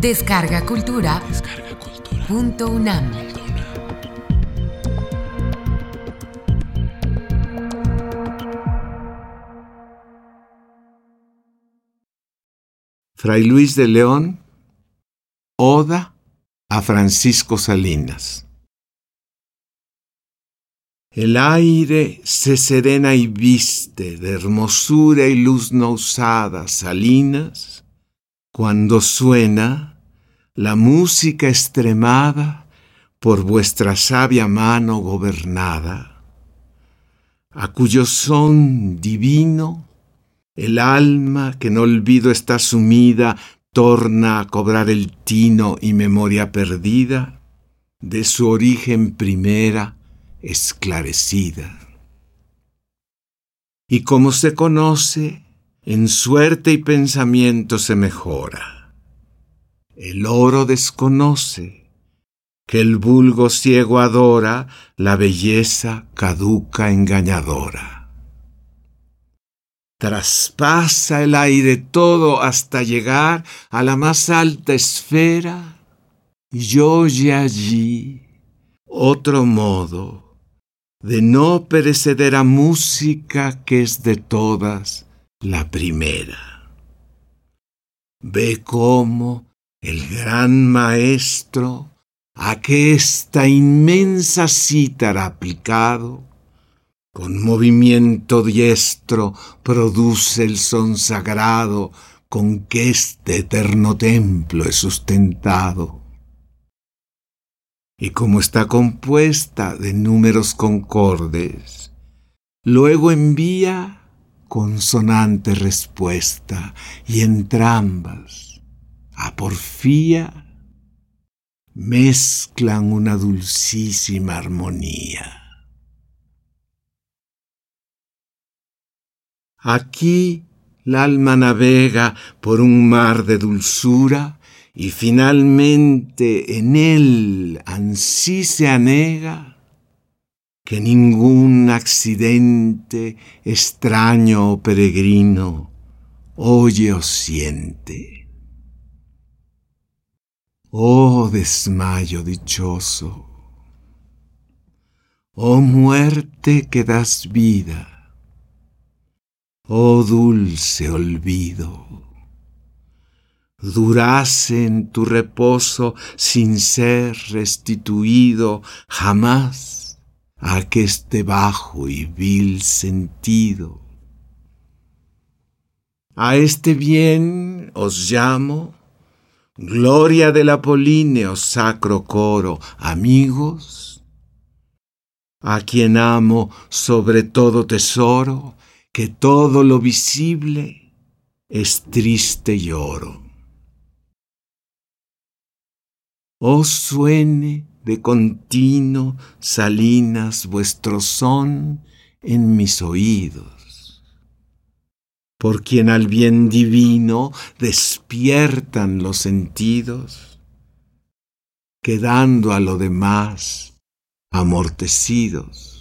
Descarga Cultura. Punto UNAM. Fray Luis de León, Oda a Francisco Salinas. El aire se serena y viste de hermosura y luz no usada, Salinas, cuando suena la música extremada por vuestra sabia mano gobernada, a cuyo son divino el alma que en olvido está sumida torna a cobrar el tino y memoria perdida de su origen primera esclarecida. Y como se conoce, en suerte y pensamiento se mejora. El oro desconoce, que el vulgo ciego adora la belleza caduca engañadora. Traspasa el aire todo hasta llegar a la más alta esfera y oye allí otro modo de no perecedera música que es de todas la primera. Ve cómo el gran maestro a que esta inmensa cítara aplicado, con movimiento diestro produce el son sagrado con que este eterno templo es sustentado. Y como está compuesta de números concordes, luego envía consonante respuesta y entrambas, a porfía, mezclan una dulcísima armonía. Aquí el alma navega por un mar de dulzura y finalmente en él ansí se anega que ningún accidente extraño o peregrino oye o siente. Oh desmayo dichoso, oh muerte que das vida, oh dulce olvido, durase en tu reposo sin ser restituido jamás este bajo y vil sentido. A este bien os llamo, gloria del apolíneo sacro coro, amigos, a quien amo sobre todo tesoro, que todo lo visible es triste lloro. Os suene de continuo, Salinas, vuestro son en mis oídos. Por quien al bien divino despiertan los sentidos, quedando a lo demás amortecidos.